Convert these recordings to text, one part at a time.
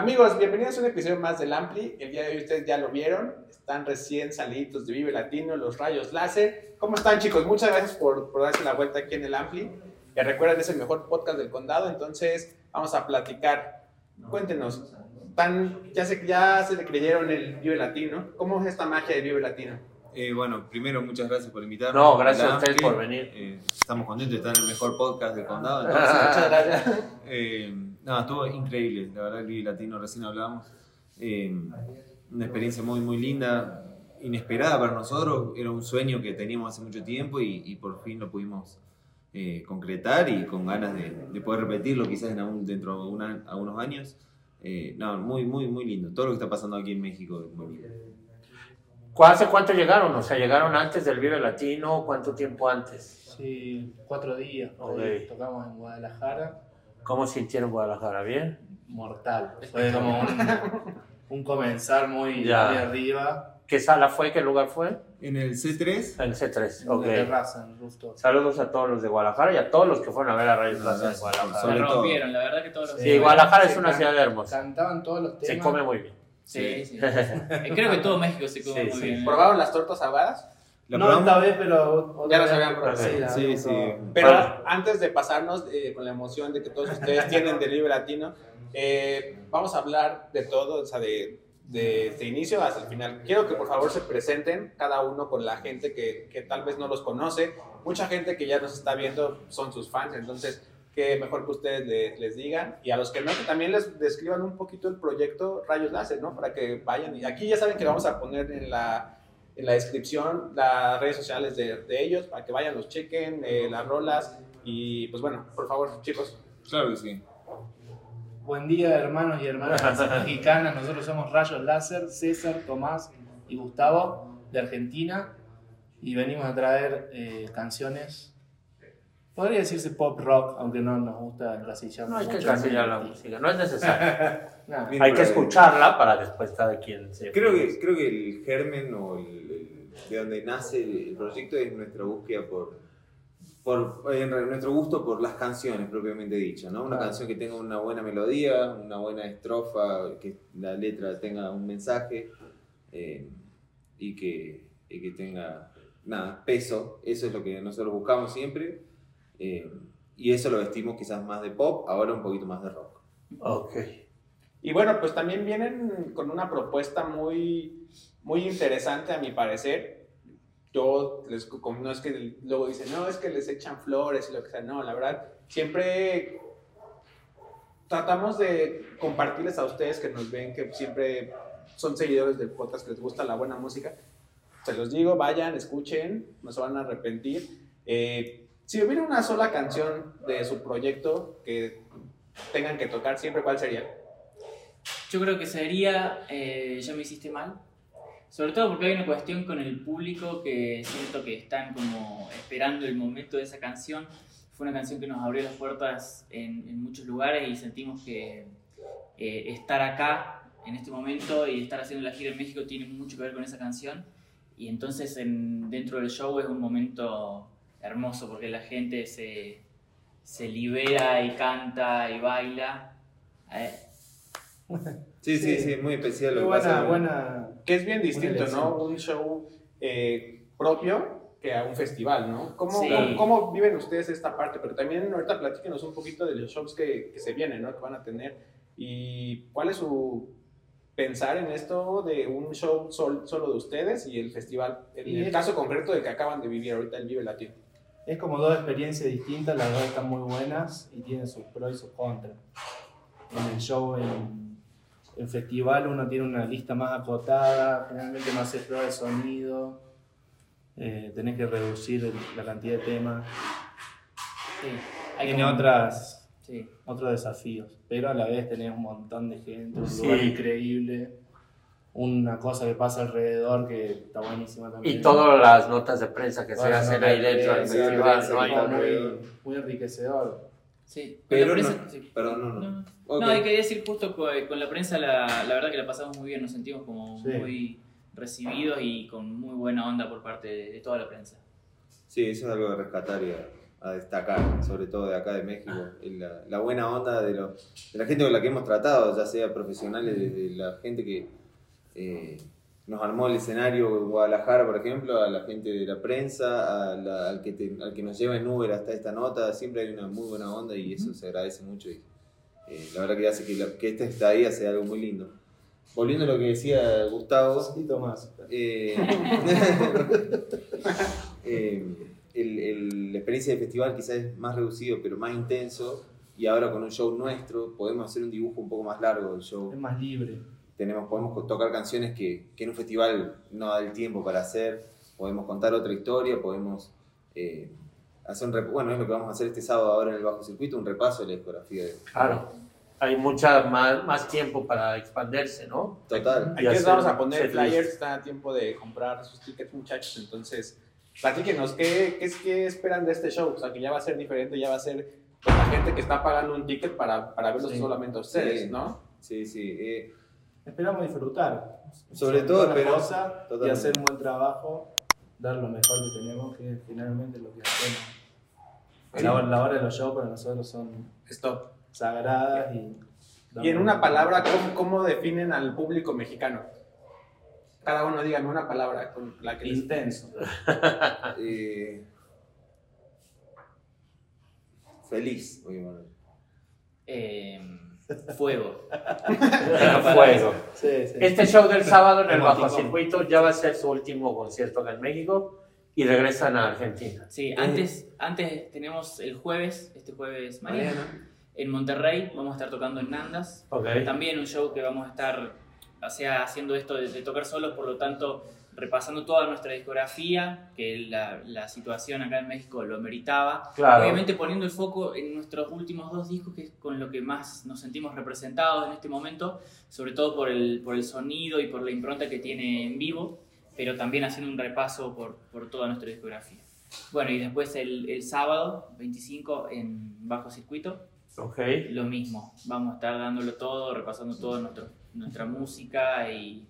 Amigos, bienvenidos a un episodio más del Ampli. El día de hoy ustedes ya lo vieron, están recién salidos de Vive Latino, los rayos láser. ¿Cómo están chicos? Muchas gracias por, por darse la vuelta aquí en el Ampli. Que recuerden, es el mejor podcast del condado, entonces vamos a platicar. Cuéntenos, tan, ya, se, ya se le creyeron el Vive Latino. ¿Cómo es esta magia de Vive Latino? Eh, bueno, primero muchas gracias por invitarnos. No, gracias a ustedes por venir. Eh, estamos contentos de estar en el mejor podcast del condado. entonces, Muchas gracias. eh, no, estuvo increíble. La verdad, el Vive Latino recién hablábamos. Eh, una experiencia muy, muy linda, inesperada para nosotros. Era un sueño que teníamos hace mucho tiempo y, y por fin lo pudimos eh, concretar y con ganas de, de poder repetirlo quizás en algún- dentro de una- algunos años. Eh, no, muy, muy, muy lindo. Todo lo que está pasando aquí en México es muy lindo. ¿Cu- ¿Hace cuánto llegaron? O sea, ¿llegaron antes del Vive Latino? ¿Cuánto tiempo antes? Sí, cuatro días. por Ok. ahí. Tocamos en Guadalajara. ¿Cómo sintieron Guadalajara? ¿Bien? Mortal. Fue como un, un comenzar muy, Ya. muy arriba. ¿Qué sala fue? ¿Qué lugar fue? En el C3 El C3. En la Ok. terraza, en rooftop. Saludos a todos los de Guadalajara y a todos los que fueron a ver a Rayos Láser en Gracias. Guadalajara. Se todo. rompieron, la verdad que todos los Sí, Guadalajara es una ciudad hermosa. Cantaban todos los temas. Se come muy bien. Sí, sí. Eh, Creo que todo México se come Sí, muy sí. bien. ¿Probaron las tortas ahogadas? La no probamos- esta vez, pero otra Ya vez. habían probado. Sí, Sí, sí. Pero antes de pasarnos eh, con la emoción de que todos ustedes tienen del Vive Latino, eh, vamos a hablar de todo, o sea, de, de este inicio hasta el final. Quiero que por favor se presenten cada uno con la gente que, que tal vez no los conoce. Mucha gente que ya nos está viendo son sus fans, entonces que mejor que ustedes le- les digan. Y a los que no, que también les describan un poquito el proyecto Rayos Láser, ¿no? Para que vayan. Y aquí ya saben que vamos a poner en la, en la descripción las redes sociales de, de ellos para que vayan, los chequen, eh, las rolas. Y pues bueno, por favor, chicos. Claro que sí. Buen día, hermanos y hermanas mexicanas. Nosotros somos Rayos Láser, César, Tomás y Gustavo de Argentina. Y venimos a traer eh, canciones. Podría decirse pop rock, aunque no nos gusta encasillar No hay que encasillar la música, no es necesario. Bien. Hay que escucharla para después cada quien se... Creo que, creo que el germen o el, el- de donde nace el, el proyecto es nuestra búsqueda por, por en nuestro gusto por las canciones propiamente dichas, ¿no? Una Claro. canción que tenga una buena melodía, una buena estrofa, que la letra tenga un mensaje eh, y, que, y que tenga nada, peso. Eso es lo que nosotros buscamos siempre. Eh, y eso lo vestimos quizás más de pop, ahora un poquito más de rock. Ok. Y bueno, pues también vienen con una propuesta muy, muy interesante a mi parecer. Yo, les, como no es que luego dicen, no, es que les echan flores y lo que sea, no, la verdad, siempre tratamos de compartirles a ustedes que nos ven, que siempre son seguidores del podcast, que les gusta la buena música. Se los digo, vayan, escuchen, no se van a arrepentir. Eh, si hubiera una sola canción de su proyecto que tengan que tocar siempre, ¿cuál sería? Yo creo que sería eh, Ya me hiciste mal. Sobre todo porque hay una cuestión con el público que siento que están como esperando el momento de esa canción. Fue una canción que nos abrió las puertas en, en muchos lugares y sentimos que eh, estar acá en este momento y estar haciendo la gira en México tiene mucho que ver con esa canción. Y entonces en- dentro del show es un momento hermoso porque la gente se, se libera y canta y baila. Eh, Sí, sí, Sí. muy especial lo que buena, pasa. buena. Que es bien distinto. ¿no? Un show eh, propio que a un festival, ¿no? ¿Cómo, Sí. cómo, cómo viven ustedes esta parte? Pero también ahorita platíquenos un poquito de los shows que, que se vienen, ¿no? Que van a tener. Y cuál es su pensar en esto de un show sol- solo de ustedes y el festival. En Y el es- caso concreto de que acaban de vivir ahorita el Vive Latino. Es como dos experiencias distintas, las dos están muy buenas y tienen sus pros y sus contras. En el show, en el festival, uno tiene una lista más acotada, generalmente no hace prueba de sonido. eh, tenés que reducir el- la cantidad de temas. Sí, hay Tiene como- otras, Sí. otros desafíos, pero a la vez tenés un montón de gente, un Sí. lugar increíble, una cosa que pasa alrededor que está buenísima también. Y todas las notas de prensa que se Bueno, hacen no, ahí dentro del festival, ¿no? Hay muy, muy enriquecedor. Sí, Pero la no- prensa- sí. Perdón, no, no. No, no. Ok. No, hay que decir justo co- con, la prensa, la, la verdad que la pasamos muy bien, nos sentimos como Sí. muy recibidos y con muy buena onda por parte de, de toda la prensa. Sí, eso es algo de rescatar y a, a destacar, sobre todo de acá de México. y La, la buena onda de, lo- de la gente con la que hemos tratado, ya sea profesionales, desde la gente que eh, nos armó el escenario en Guadalajara, por ejemplo, a la gente de la prensa, a la- al, que te- al que nos lleva en Uber hasta esta nota, siempre hay una muy buena onda y eso se agradece mucho. Y, eh, la verdad que hace que, la- que esta estadía sea algo muy lindo. Volviendo a lo que decía Gustavo, Y Tomás. eh, eh, el- el- la experiencia del festival quizás es más reducido, pero más intenso. Y ahora con un show nuestro podemos hacer un dibujo un poco más largo del show. Es más libre. Tenemos, podemos tocar canciones que, que en un festival no da el tiempo para hacer. Podemos contar otra historia, podemos eh, hacer un Bueno, es lo que vamos a hacer este sábado ahora en el Bajo Circuito, un repaso de la discografía de... Claro. Hay mucha más, más tiempo para expandirse, ¿no? Total. Aquí les vamos a poner flyers, está a tiempo de comprar sus tickets, muchachos. Entonces, platíquenos, ¿qué, qué, es, ¿qué esperan de este show? O sea, que ya va a ser diferente, ya va a ser pues, la gente que está pagando un ticket para, para verlos Sí. solamente a ustedes, Sí. ¿no? Sí, sí. eh, Esperamos disfrutar. Sobre todo, cosas y hacer un buen trabajo, dar lo mejor que tenemos, que es finalmente lo que hacemos. La, hora- la hora de los shows para nosotros son Stop. sagradas y... Y en una palabra, ¿cómo, cómo definen al público mexicano? Cada uno dígame una palabra con la que les... Intenso. eh, feliz. Bueno. Eh, fuego. Fuego. Sí, sí. Este show del sábado en el. Bajo Circuito ya va a ser su último concierto acá en México y regresan a Argentina. Sí, antes, antes tenemos el jueves, este jueves mañana, Mañana. en Monterrey, vamos a estar tocando en Nandas. Ok. También un show que vamos a estar, o sea, haciendo esto de, de tocar solos, por lo tanto, repasando toda nuestra discografía, que la, la situación acá en México lo meritaba. Claro. Obviamente poniendo el foco en nuestros últimos dos discos, que es con lo que más nos sentimos representados en este momento, sobre todo por el, por el sonido y por la impronta que tiene en vivo, pero también haciendo un repaso por, por toda nuestra discografía. Bueno, y después el, el sábado 25 en Bajo Circuito, Ok. lo mismo. Vamos a estar dándolo todo, repasando toda nuestra música y,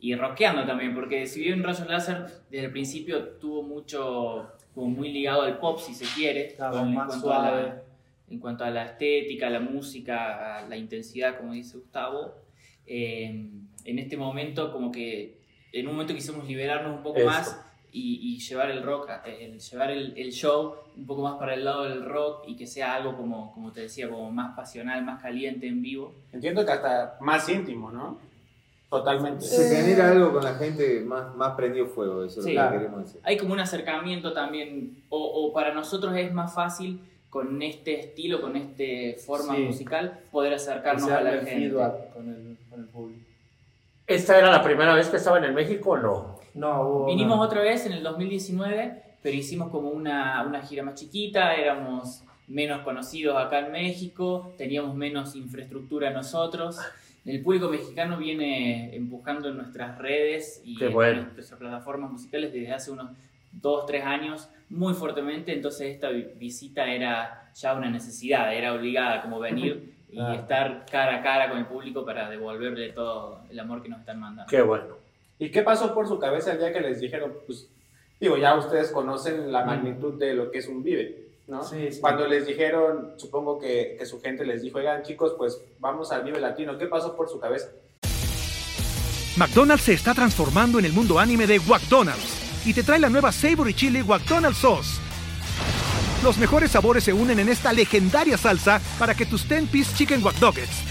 y rockeando también, porque si bien Rayos Láser desde el principio tuvo mucho, como muy ligado al pop, si se quiere, Claro, con- en, más cuanto a la, en cuanto a la estética, la música, a la intensidad, como dice Gustavo, eh, en este momento como que en un momento quisimos liberarnos un poco Eso. más y, y llevar el rock, el, llevar el, el show un poco más para el lado del rock y que sea algo como, como te decía, como más pasional, más caliente en vivo. Entiendo que hasta más íntimo, ¿no? Totalmente. Se genera algo con la gente más, más prendido fuego, eso Sí. es lo que queremos decir. Hay como un acercamiento también, o, o para nosotros es más fácil con este estilo, con este forma Sí. musical, poder acercarnos a la el gente. feedback con el, con el público. ¿Esta era la primera vez que estaban en México o no? No, Vinimos otra vez en el 2019, pero hicimos como una, una gira más chiquita, éramos menos conocidos acá en México, teníamos menos infraestructura nosotros. El público mexicano viene empujando en nuestras redes y Qué en bueno. nuestras plataformas musicales desde hace unos dos, tres años muy fuertemente, entonces esta vi- visita era ya una necesidad, era obligada como venir y estar cara a cara con el público para devolverle todo el amor que nos están mandando. Qué bueno. ¿Y qué pasó por su cabeza el día que les dijeron, pues, digo, ya ustedes conocen la magnitud de lo que es un Vive, ¿no? Sí, sí. Cuando les dijeron, supongo que, que su gente les dijo, oigan chicos, pues vamos al Vive Latino, ¿qué pasó por su cabeza? McDonald's se está transformando en el mundo anime de McDonald's y te trae la nueva Savory Chili McDonald's Sauce. Los mejores sabores se unen en esta legendaria salsa para que tus 10-piece chicken wack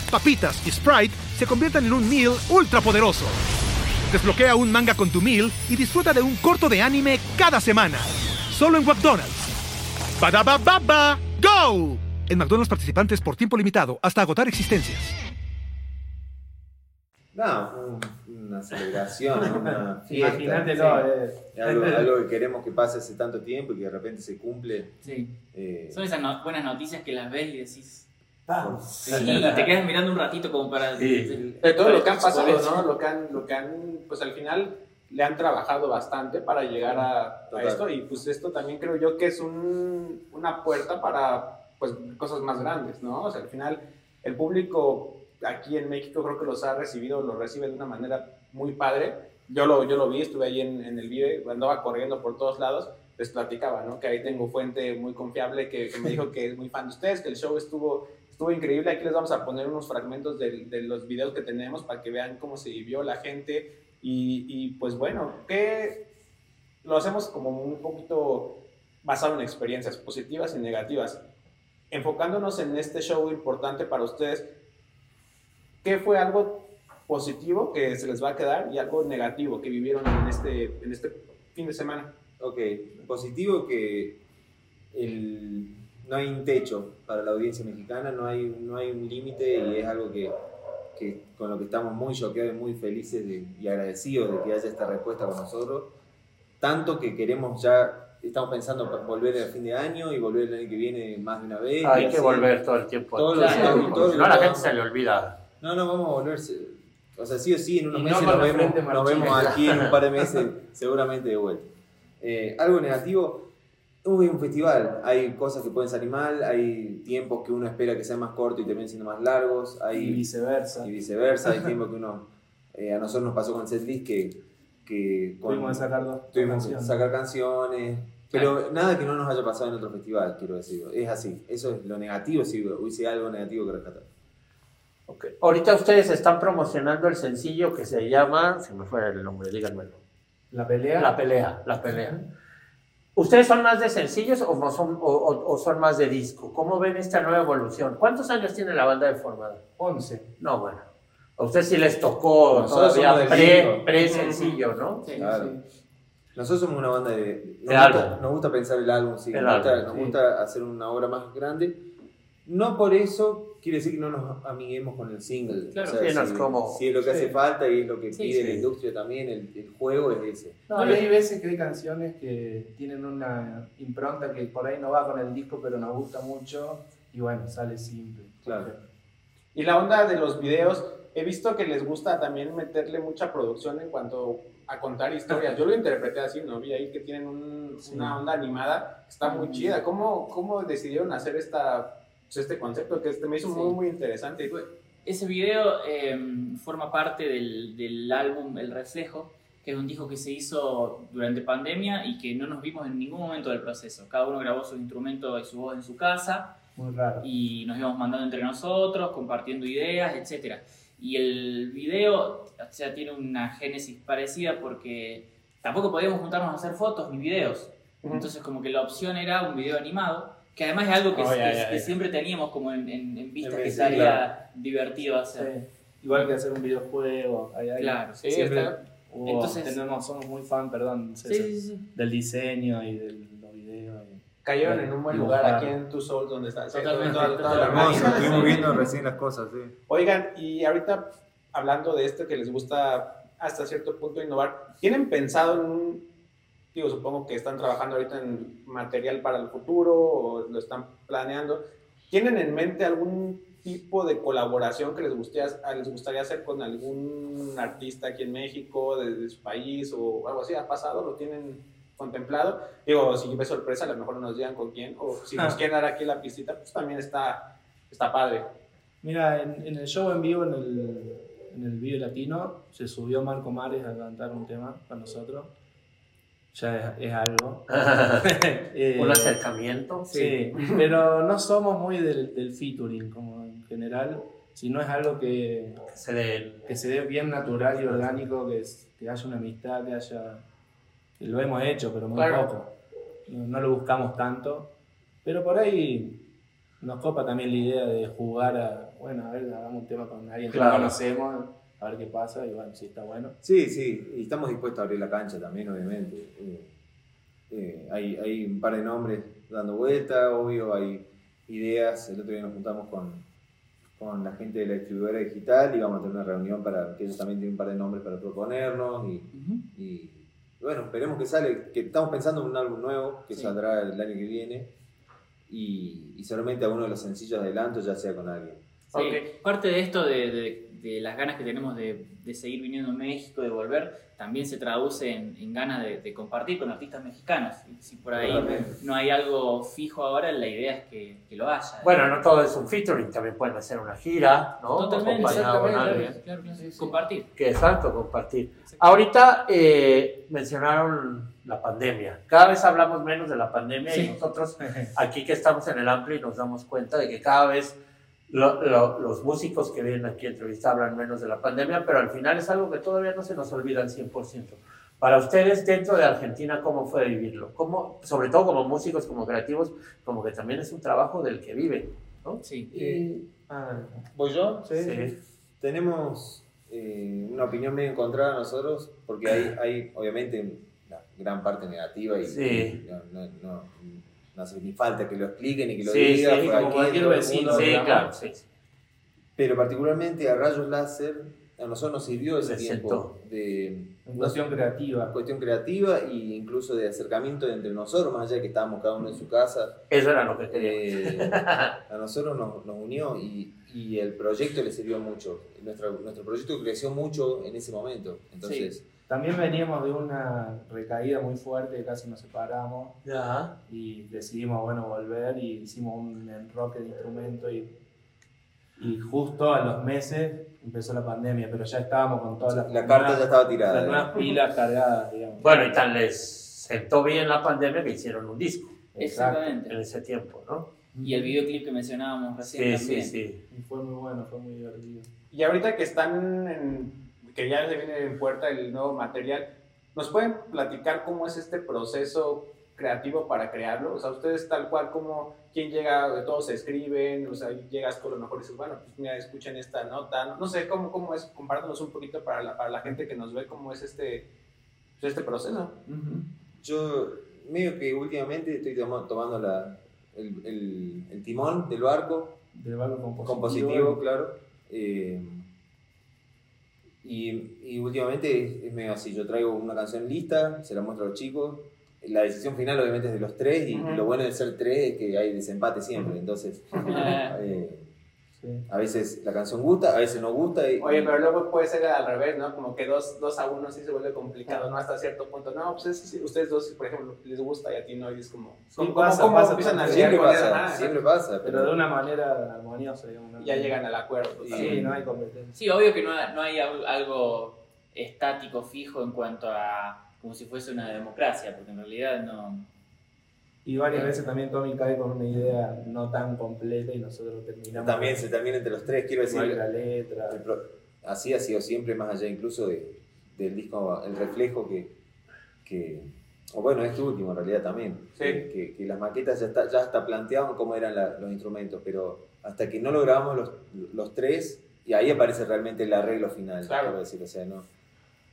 papitas y Sprite se conviertan en un meal ultra poderoso. Desbloquea un manga con tu meal y disfruta de un corto de anime cada semana. Solo en McDonald's. Badaba baba, go! En McDonald's participantes por tiempo limitado hasta agotar existencias. No, una celebración, ¿no? una fiesta. Imagínatelo, Sí. eh. Algo, algo que queremos que pase hace tanto tiempo y que de repente se cumple. Sí. eh, Son esas no- buenas noticias que las ves y decís. Ah, Sí, y te quedas mirando un ratito como para. Sí. De todo lo que han pasado. ¿no? Lo que han, lo que han, pues al final le han trabajado bastante para llegar a, a esto y pues esto también creo yo que es un, una puerta para pues cosas más grandes, ¿no? O sea, al final el público aquí en México creo que los ha recibido, los recibe de una manera muy padre. Yo lo, yo lo vi, estuve ahí en, en el video, andaba corriendo por todos lados, les platicaba, ¿no? Que ahí tengo fuente muy confiable que, que me dijo que es muy fan de ustedes, que el show estuvo, estuvo increíble. Aquí les vamos a poner unos fragmentos del- de, los videos que tenemos para que vean cómo se vivió la gente. Y, y, pues bueno, que lo hacemos como un poquito basado en experiencias positivas y negativas. Enfocándonos en este show importante para ustedes, ¿qué fue algo positivo que se les va a quedar y algo negativo que vivieron en este, en este fin de semana? Ok, positivo que el- no hay un techo para la audiencia mexicana, no hay, no hay un límite y es algo que, que con lo que estamos muy choqueados y muy felices de- y agradecidos de que haya esta respuesta con nosotros. Tanto que queremos ya, estamos pensando en volver a fin de año y volver el año que viene más de una vez. Hay que así. volver todo el tiempo. Todos los- Claro, si no, la los- gente se le olvida. No, no, vamos a volverse. O sea, sí o sí, en unos no meses nos, la vemos, nos vemos aquí en un par de meses, seguramente de vuelta. Eh, algo negativo, uy, un festival. Hay cosas que pueden salir mal, hay tiempos que uno espera que sean más cortos y terminen siendo más largos, y hay, viceversa. y viceversa, hay tiempos que uno. eh, a nosotros nos pasó con setlist que. que con- Tuvimos que sacar dos tuvimos que canciones. sacar canciones. Pero nada que no nos haya pasado en otro festival, quiero decir. Es así. Eso es lo negativo, si hubiese algo negativo que rescatar. Ok. Ahorita ustedes están promocionando el sencillo que se llama, se me fue el nombre, díganmelo. La pelea. La pelea, la pelea. ¿Ustedes son más de sencillos o son, o, o- o son más de disco? ¿Cómo ven esta nueva evolución? ¿Cuántos años tiene la banda de formada? 11. No, bueno. A ustedes sí les tocó Nosotros todavía somos del pre, ¿no? Sí. Claro. Nosotros somos una banda de. Nos, De gusta, álbum. nos gusta pensar el álbum, sí. El nos gusta, álbum, nos sí. gusta hacer una obra más grande. No por eso quiere decir que no nos amiguemos con el single. Claro, sí, no es si, como- si es lo que sí. hace falta y es lo que Sí, pide sí. la industria también, el, el juego es ese. No, y hay veces que hay canciones que tienen una impronta que por ahí no va con el disco, pero nos gusta mucho y bueno, sale simple. Claro. Y la onda de los videos, he visto que les gusta también meterle mucha producción en cuanto a contar historias. Yo lo interpreté así, ¿no? Vi ahí que tienen un- una onda animada, que está muy chida. ¿Cómo, cómo decidieron hacer esta, pues, este concepto que este me hizo Sí. muy, muy interesante? Ese video eh, forma parte del, del álbum El Reflejo, que es un disco que se hizo durante pandemia y que no nos vimos en ningún momento del proceso. Cada uno grabó su instrumento y su voz en su casa Muy raro. y nos íbamos mandando entre nosotros, compartiendo ideas, etc. Y el video, o sea, tiene una génesis parecida porque tampoco podíamos juntarnos a hacer fotos ni videos. Entonces como que la opción era un video animado, que además es algo que, Oh, que- ya, que ya. siempre teníamos como en, en, en vista que estaría claro. divertido hacer. Sí. Igual que hacer un videojuego. Ahí, ahí Claro. Sí, siempre está- Entonces- tenemos, somos muy fan, perdón, Sí, César, sí, sí. del diseño y de los videos. Cayeron en un buen lugar aquí en Two Souls, donde está. sí, Totalmente. Hermoso, estuvimos viendo recién las cosas, sí. Oigan, y ahorita hablando de esto que les gusta hasta cierto punto innovar, ¿tienen pensado en un, digo, supongo que están trabajando ahorita en material para el futuro o lo están planeando, ¿tienen en mente algún tipo de colaboración que les gustaría, les gustaría hacer con algún artista aquí en México, de, de su país o algo así? ¿Ha pasado? ¿Lo tienen contemplado? Digo, si ves sorpresa, a lo mejor nos digan con quién, o si nos quieren dar aquí la pistita, pues también está, está padre. Mira, en, en el show en vivo, en el, en el video latino, se subió Marco Mares a cantar un tema con nosotros. Ya es, es algo. Eh, Un acercamiento. Sí, pero no somos muy del, del featuring como en general, sino es algo que, Se dé- que se dé bien natural y orgánico, que, es- que haya una amistad, que haya... que lo hemos hecho, pero muy Claro. poco. No, no lo buscamos tanto, pero por ahí nos copa también la idea de jugar a, bueno, a ver, hagamos un tema con alguien que Claro. no conocemos, a ver qué pasa, y bueno, si está bueno. Sí, sí, y estamos dispuestos a abrir la cancha también, obviamente. Eh, eh, hay, hay un par de nombres dando vuelta, obvio, hay ideas. El otro día nos juntamos con, con la gente de la distribuidora digital y vamos a tener una reunión para que ellos también tienen un par de nombres para proponernos y, y bueno, esperemos que sale, que estamos pensando en un álbum nuevo que Sí. saldrá el año que viene y, y seguramente alguno de los sencillos de adelanto ya sea con alguien. Sí. Parte de esto, de, de- de las ganas que tenemos de, de seguir viniendo a México, de volver, también se traduce en, en ganas de, compartir con artistas mexicanos. Y si por ahí Totalmente. no hay algo fijo ahora, la idea es que, que lo haya. Bueno, no todo es un featuring, también pueden hacer una gira, ¿no? totalmente, exactamente, claro, claro, compartir. Que exacto, compartir. Ahorita eh, mencionaron la pandemia. Cada vez hablamos menos de la pandemia y nosotros aquí que estamos en el Ampli nos damos cuenta de que cada vez lo- lo- los músicos que vienen aquí a entrevistar hablan menos de la pandemia, pero al final es algo que todavía no se nos olvida al 100%. Para ustedes dentro de Argentina, ¿cómo fue vivirlo? ¿Cómo, sobre todo como músicos, como creativos, como que también es un trabajo del que viven, ¿no? Sí. Y, Ah, ¿Voy yo? Sí. Tenemos eh, una opinión medio encontrada nosotros, porque hay, hay obviamente una gran parte negativa y Sí. no, no, no, no hace ni falta que lo expliquen y que lo Sí, digan. sí, como aquí, cualquier vecino. Sí, claro, sí. Pero particularmente a Rayos Láser, a nosotros nos sirvió ese tiempo de En cuestión creativa. cuestión creativa e incluso de acercamiento entre nosotros, más allá de que estábamos cada uno en su casa. Eso era lo que quería. Eh, a nosotros nos, nos unió y, y el proyecto le sirvió mucho. Nuestro, nuestro proyecto creció mucho en ese momento. Entonces, También veníamos de una recaída muy fuerte, casi nos separamos Ya. y decidimos, bueno, volver y hicimos un enroque de instrumento y, y justo a los meses empezó la pandemia, pero ya estábamos con todas las, la carta nuevas- ya estaba tirada. las nuevas pilas cargadas, digamos. Bueno, y tal les sentó bien la pandemia que hicieron un disco. Exactamente. en ese tiempo, ¿no? Y el videoclip que mencionábamos recién Sí, sí, sí. Y fue muy bueno, fue muy divertido. Y ahorita que están en, que ya se viene en puerta el nuevo material, ¿nos pueden platicar cómo es este proceso creativo para crearlo? O sea, ustedes tal cual como quién llega, todos se escriben, o sea, llegas a lo mejor y dices, bueno, pues mira, escuchen esta nota, no, no sé cómo, cómo es, compártanos un poquito para la, para la gente que nos ve cómo es este, pues, este proceso. Yo medio que últimamente estoy tomando la, el, el- el timón del barco, Del barco compositivo. compositivo, claro. eh, y, y últimamente es, medio así, yo traigo una canción lista, se la muestro a los chicos. La decisión final obviamente es de los tres y lo bueno de ser tres es que hay desempate siempre, entonces eh, Sí. a veces la canción gusta, a veces no gusta. Y, Oye, pero luego puede ser al revés, ¿no? Como que dos, dos a uno sí se vuelve complicado, ¿no? Hasta cierto punto. No, pues es- sí, ustedes dos, por ejemplo, les gusta y a ti no, y es como... Sí, ¿Cómo, pasa, cómo pasa, empiezan a siempre pasa, siempre pasa. Pero de una manera armoniosa, digamos. ¿no? ya llegan al acuerdo. Sí, totalmente. Sí, no hay competencia. Sí, obvio que no, hay- no hay al- algo estático, fijo en cuanto a como si fuese una democracia, porque en realidad no. Y varias veces también Tommy cae con una idea no tan completa y nosotros terminamos. También se termina entre los tres, quiero decir. La letra. el así ha sido siempre, más allá incluso de, del disco, el reflejo que, que. O bueno, este último en realidad también. Sí. Que, que- que las maquetas ya está, ya hasta planteaban cómo eran la- los instrumentos, pero hasta que no lo grabamos los, los tres, y ahí aparece realmente el arreglo final. Claro. quiero decir, o sea, no.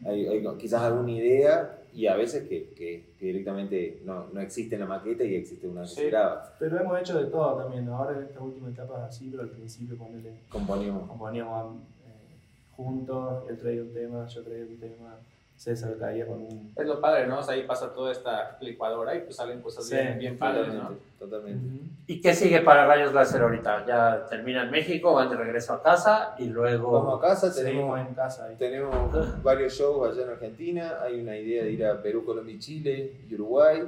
Hay, hay quizás alguna idea y a veces que, que- que directamente no, no existe en la maqueta y existe una que Sí. se graba. Pero hemos hecho de todo también. Ahora en estas últimas etapas así, pero al principio ponele, Componimos. componíamos eh, juntos. Él traía un tema, yo traía un tema. César caía con un. Es lo padre, ¿no? O sea, ahí pasa toda esta licuadora y pues salen cosas Sí, bien, bien padres, ¿no? Totalmente. ¿Y qué sigue para Rayos Láser ahorita? Ya termina en México, van de regreso a casa y luego... Vamos a casa, Seguimos tenemos en casa ahí. Tenemos varios shows allá en Argentina. Hay una idea de ir a Perú, Colombia y Chile y Uruguay.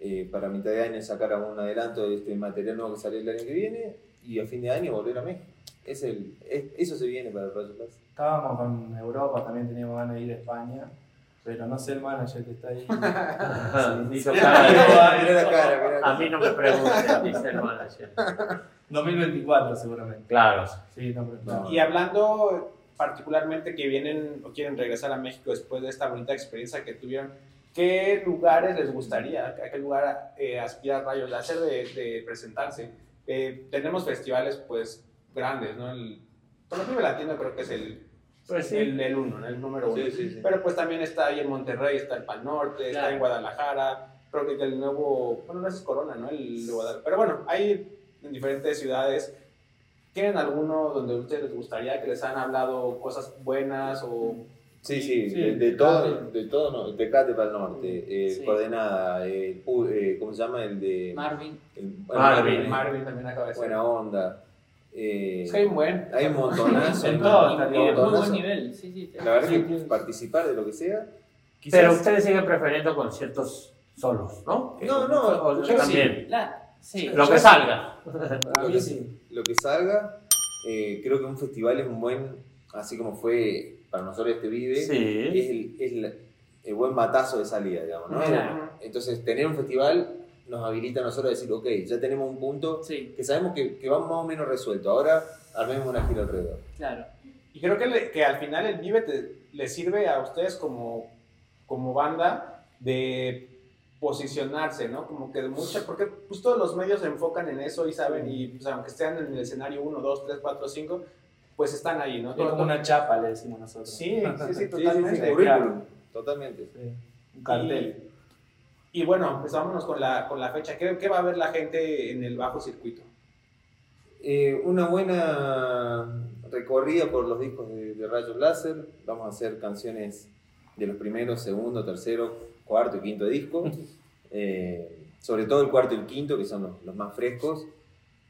eh, para mitad de año sacar algún adelanto de este material nuevo que sale el año que viene. Y a fin de año volver a México. Es el, es- eso se viene para el Rayo Plaza. Estábamos con Europa, también teníamos ganas de ir a España. Pero no sé el manager que está ahí. Sí, cara la cara, la A mí no me pregunten, dice el manager. 2024 seguramente. Claro. Sí, no, No. Y hablando particularmente que vienen o quieren regresar a México después de esta bonita experiencia que tuvieron, ¿qué lugares les gustaría? ¿A qué lugar eh, aspira Rayos Láser de, de presentarse? Eh, tenemos festivales pues grandes, ¿no? El, por ejemplo, el Latino creo que es el, Pues sí. el, el uno, ¿no? el número uno. Sí, sí, sí. Pero pues también está ahí en Monterrey, está el Pal Norte, está Claro. en Guadalajara, creo que el nuevo, bueno, no es Corona, ¿no? El de Guadalajara. Pero bueno, hay en diferentes ciudades. ¿Tienen alguno donde a ustedes les gustaría que les han hablado cosas buenas o Sí, sí, Sí, de, de todo, de todo, no, Tecate para el norte, eh, Sí. Coordenada, pu- eh, ¿cómo se llama? El de... Marvin. el- Marvin. Marvin también acaba de ser? Buena onda. Eh, Es hay un buen. hay un montonazo. En todo, de muy buen nivel. Sí, sí. La verdad Sí, que participar de lo que sea. Pero ustedes siguen prefiriendo conciertos solos, ¿no? No, no, O- yo también. La- sí. Lo que salga. Lo que, sí. lo que salga, eh, creo que un festival es un buen, así como fue para nosotros este Vive, Sí. es, el, es buen batazo de salida, digamos, ¿no? Claro. Entonces, tener un festival nos habilita a nosotros a decir, ok, ya tenemos un punto Sí, que sabemos que, que va más o menos resuelto, ahora armemos una gira alrededor. claro. Y creo que, le- que al final el Vive te- le sirve a ustedes como, como banda de posicionarse, ¿no? Como que de mucha, porque pues todos los medios se enfocan en eso y saben, y pues, aunque estén en el escenario 1, 2, 3, 4, 5, pues están ahí, ¿no? Es como una chapa, le decimos nosotros. Sí, sí, sí, Sí, sí, totalmente. sí, currículum, totalmente. Sí, Un cartel. Y bueno, pues vámonos con la, con la fecha. ¿Qué, qué va a ver la gente en el bajo circuito? Eh, una buena recorrida por los discos de, de Rayos Láser. Vamos a hacer canciones de los primeros, segundo, tercero, cuarto y quinto disco. Eh, sobre todo el cuarto y el quinto, que son los, los más frescos.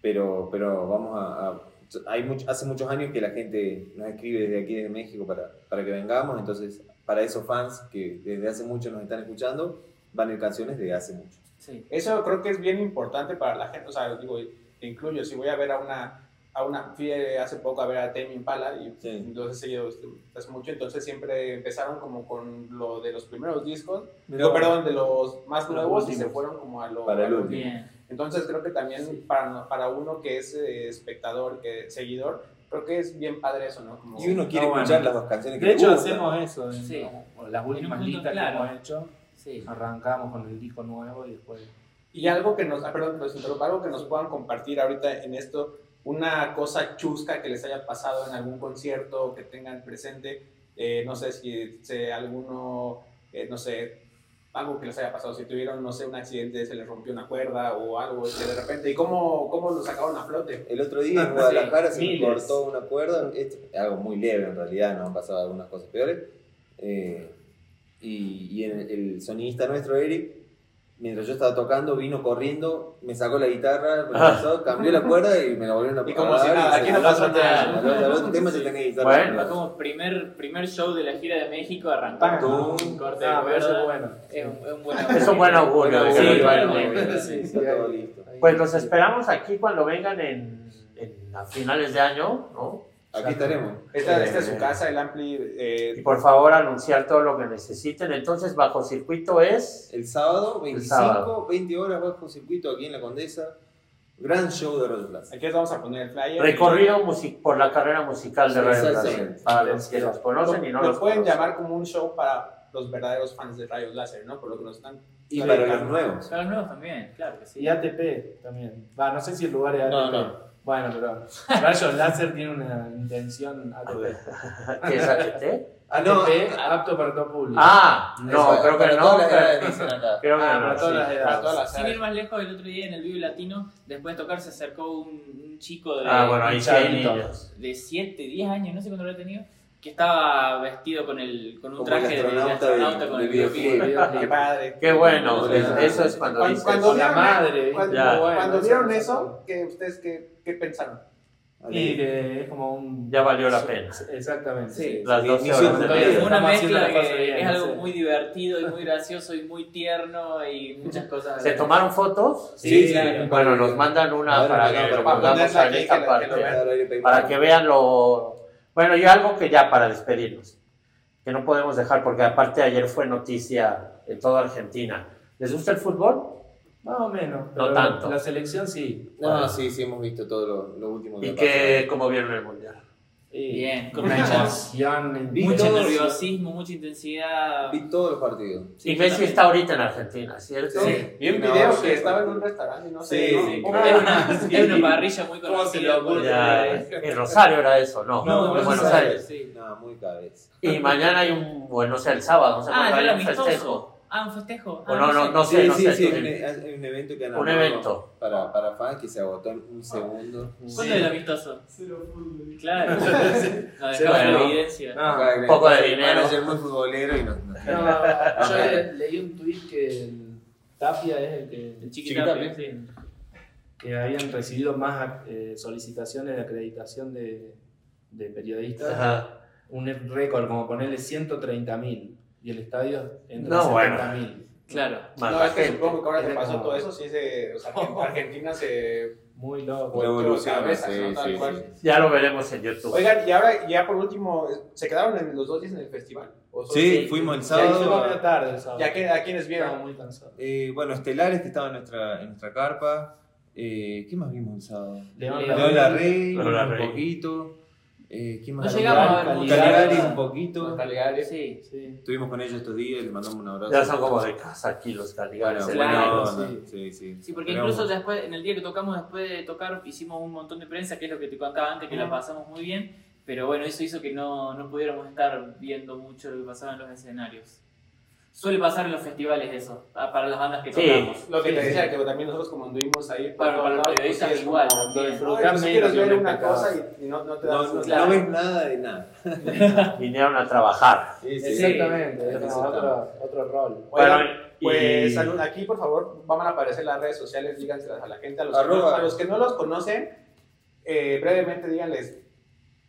Pero, pero vamos a... a- hay mucho- hace muchos años que la gente nos escribe desde aquí, desde México, para, para que vengamos. Entonces, para esos fans que desde hace mucho nos están escuchando, van a ir canciones de hace mucho. Sí. Eso creo que es bien importante para la gente. O sea, digo, te incluyo, si voy a ver a una, a una, fui hace poco a ver a Tame Impala y Sí. entonces ellos hace mucho, entonces siempre empezaron como con lo de los primeros discos, digo, los- perdón, de los más Los nuevos y últimos. se fueron como a lo Para el último. Bien. Entonces creo que también Sí. para, para uno que es eh, espectador, que seguidor, creo que es bien padre eso, ¿no? Como, Y uno quiere bueno. escuchar las dos canciones que De hecho, hacemos eso. en- Sí. o Las últimas En listas claro. que hemos hecho, Sí. arrancamos con el disco nuevo y después. Y algo que nos, ah, perdón, los interrumpo, algo que nos puedan compartir ahorita en esto, una cosa chusca que les haya pasado en algún concierto que tengan presente, eh, no sé si se alguno, eh, no sé, algo que les haya pasado, si tuvieron, no sé, un accidente, se les rompió una cuerda o algo, que de repente, ¿y cómo, cómo lo sacaron a flote? El otro día en Guadalajara se me cortó una cuerda, es algo muy leve en realidad, no han pasado algunas cosas peores. Eh, y y el, el sonidista nuestro, Eric, mientras yo estaba tocando, vino corriendo, me sacó la guitarra, me la pasó, cambió la cuerda y me la volvieron a Y como si pagar, nada, aquí no pasó nada. Tenía guitarra. Bueno, Fue como primer, primer show de la gira de México, con un corte de Ah, cuerda. es bueno. Es un, es un buen Es un buen augurio. Sí, bueno. Sí, sí, todo listo. ahí- Pues los esperamos aquí cuando vengan en, en a finales de año, ¿no? Aquí estaremos. Esta, esta es su casa, el Ampli, Y eh, por favor anunciar todo lo que necesiten. Entonces, bajo circuito es El sábado, 25, sábado. 20 horas bajo circuito aquí en la Condesa. Gran show de Rayos Láser. aquí les vamos a poner el flyer. recorrido music por la carrera musical de Radio. Láser. Para los que los conocen y no lo los pueden conocen. llamar como un show para los verdaderos fans de Rayos Láser, ¿no? Por lo que nos están Y para los nuevos. Para los nuevos también, claro que sí. Y ATP también. Va, no sé si el lugar es ATP. No, no. Bueno, pero Rayos Láser tiene una intención ATP. ¿Qué es HT? Ah, no. ATP, apto para todo público. Ah, no, Eso, creo que no. Creo que Ah, no. para todas las edades. para todas las Sin ir más lejos, el otro día en el Vivo Latino, después de tocar, se acercó un, un chico de, Ah, bueno, ahí de 7, 10 años, no sé cuándo lo he tenido, que estaba vestido con, el, con un Como el traje de- de astronauta del- con el videoclip. Qué padre. Qué bueno, Sí. eso es cuando Cuando, dices. cuando la vieron, madre, cuando, ya. cuando Bueno, vieron eso- ¿qué, ¿ustedes qué, qué pensaron? Y que es como un. Ya valió la pena. Exactamente. Sí. Las Sí, 12 inicio horas de de-. Una mezcla la que bien, es algo sí. muy divertido y muy gracioso y muy tierno y muchas cosas. ¿Se tomaron fotos? Sí, sí. claro. Bueno, nos mandan una Ahora para que lo para pongamos en esta que lo- que lo parte. vean. Para que vean lo... Bueno, y algo que ya para despedirnos, que no podemos dejar porque aparte ayer fue noticia en toda Argentina. ¿Les gusta el fútbol? Más o menos. No tanto. La selección sí. No, sí, sí, hemos visto todo lo, lo último que ¿Y qué, cómo vieron el Mundial? Y- Bien, con muchas- mucho nerviosismo, mucha intensidad. Vi todos los partidos. Sí, y Messi está ahorita en Argentina, ¿cierto? Sí. Vi un No, video sí, que estaba en un restaurante y no sé. Sí, ¿no? sí. ¿Cómo? Es una, es una parrilla muy ¿Cómo se le conocida. en Rosario era eso, ¿no? No, en Buenos Aires. Sí. No, muy cabeza. Y mañana hay un, bueno, no sé, el sábado, no sé Ah, hay un amistoso. festejo. Ah, un festejo. Ah, O no, no, no sé, Sí, no sí, sé. sí, tú un, un evento que han Un evento. Para, para fans que se agotó en un segundo. ¿Cuándo es el amistoso? Claro. No, Cero dejaba fútbol. evidencia. No, Un poco de dinero. manager muy futbolero y no. no- no, yo le- leí un tuit que el Tapia es el que, El Chiquitapia. chiquitapia, sí. que habían recibido más eh, solicitaciones de acreditación de, de periodistas. Ajá. Un récord, como ponerle 130.000 y el estadio entre No, bueno. 70.000. Claro. Más No, la es que gente. supongo que ahora que Era pasó como- todo eso, sí se. O sea, que Argentina se. Muy loco. cabezas, sí, ¿no? Sí, sí. Ya lo veremos en YouTube. Oigan, y ahora, ya por último, ¿se quedaron en los dos días en el festival? ¿O solo- Sí, fuimos el Ya sábado. medio tarde el sábado. ¿Ya que, a quiénes Estaba vieron? muy cansado. Eh, bueno, Estelares que estaba en nuestra, en nuestra carpa. Eh, ¿Qué más vimos el sábado? León León León Larrey, León Larrey. un poquito. Eh, ¿Quién más? No Caligari, llegamos a ver. Caligari un poquito. Caligari. Sí. Sí. Estuvimos con ellos estos días, les mandamos un abrazo. Ya son como de casa aquí los. Bueno, onda. sí. Sí, sí. Sí, porque Esperamos. incluso después, en el día que tocamos, después de tocar, hicimos un montón de prensa, que es lo que te contaba antes, que la pasamos muy bien, pero bueno, eso hizo que no, no pudiéramos estar viendo mucho lo que pasaba en los escenarios. Suele pasar en los festivales eso, para las bandas que Sí. tocamos. Lo que Sí, te sí. decía, que también nosotros como anduvimos ahí. Para- para los periodistas pues es igual, disfrutas, quieres ver un una cosa y, y no, no te das No, no, Claro. no ves nada de nada. Vinieron a trabajar. Sí, sí. Exactamente, es otro, otro rol. Bueno, y- Pues salud, aquí por favor van a aparecer las redes sociales, díganselas a la gente, a los, que, a los que no los conocen, eh, brevemente díganles,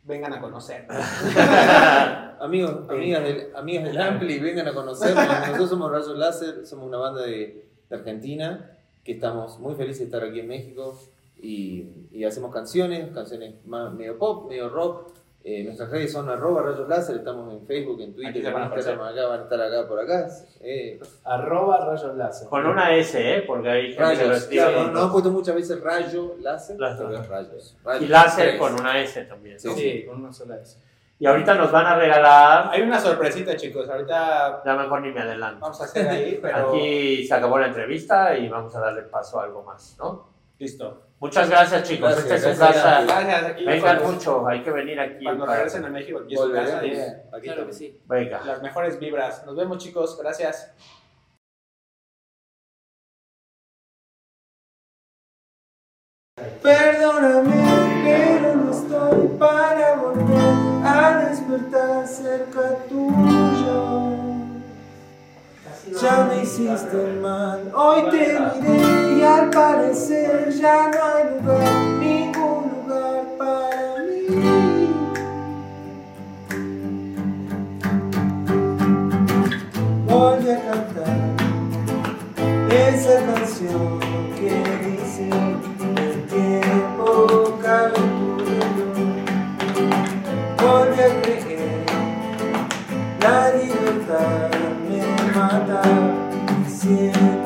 vengan a conocer. Amigos, amigas del, amigas del Ampli, vengan a conocernos. Nosotros somos Rayos Láser, somos una banda de, de Argentina que estamos muy felices de estar aquí en México y, y hacemos canciones, canciones más medio pop, medio rock. Eh, nuestras redes son arroba rayos láser, estamos en Facebook, en Twitter, en van a Instagram, acá van a estar acá por acá. Eh, Arroba rayos láser. Con una S, ¿eh? Porque hay gente que lo rayos, escribe claro, nos, nos han puesto muchas veces rayo láser, Láser. pero es rayos. Y rayos láser tres. con una S también. Sí. ¿no? Sí, con una sola S. Y ahorita nos van a regalar. Hay una sorpresita chicos, ahorita Ya mejor ni me adelanto. vamos a hacer ahí, pero Aquí se acabó la entrevista y vamos a darle paso a algo más, ¿no? Listo. Muchas gracias, chicos. Gracias, Esta es su gracias. casa. Gracias, aquí Vengan cuando, mucho, hay que venir aquí. cuando para- regresen a México, aquí es su casa Claro que sí. Venga. las mejores vibras. Nos vemos chicos, gracias. Hiciste hoy te miré y al parecer ya no hay lugar, ningún lugar para mí. Volví a cantar esa canción que dice y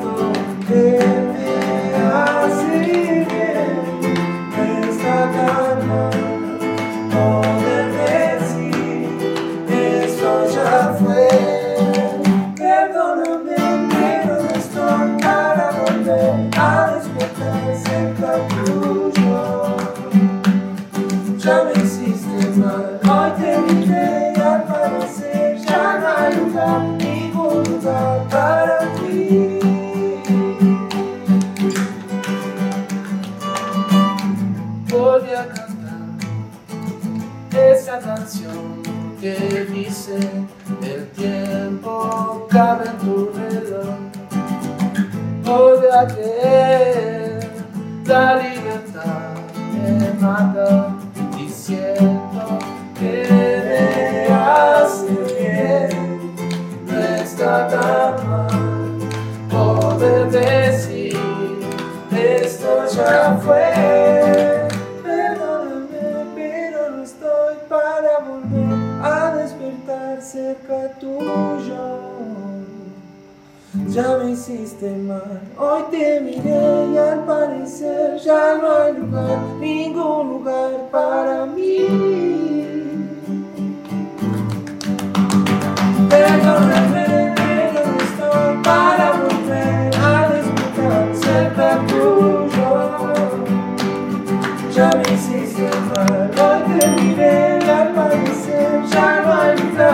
cerca tuyo. Ya me hiciste mal, hoy te miré y al parecer ya no hay lugar, ningún lugar para mí. Perdóname, pero no estoy para volver a despertar cerca. Ya me hiciste mal, hoy te miré y al parecer ya no hay lugar,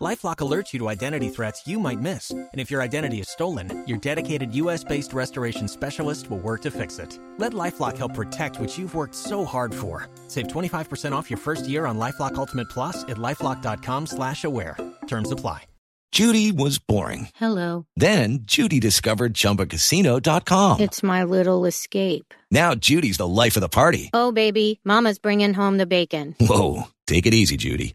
Lifelock alerts you to identity threats you might miss. And if your identity is stolen, your dedicated US based restoration specialist will work to fix it. Let Lifelock help protect what you've worked so hard for. Save 25% off your first year on Lifelock Ultimate Plus at lifelock.com slash aware. Terms apply. Judy was boring. Hello. Then Judy discovered ChumbaCasino.com. It's my little escape. Now Judy's the life of the party. Oh, baby, Mama's bringing home the bacon. Whoa, take it easy, Judy.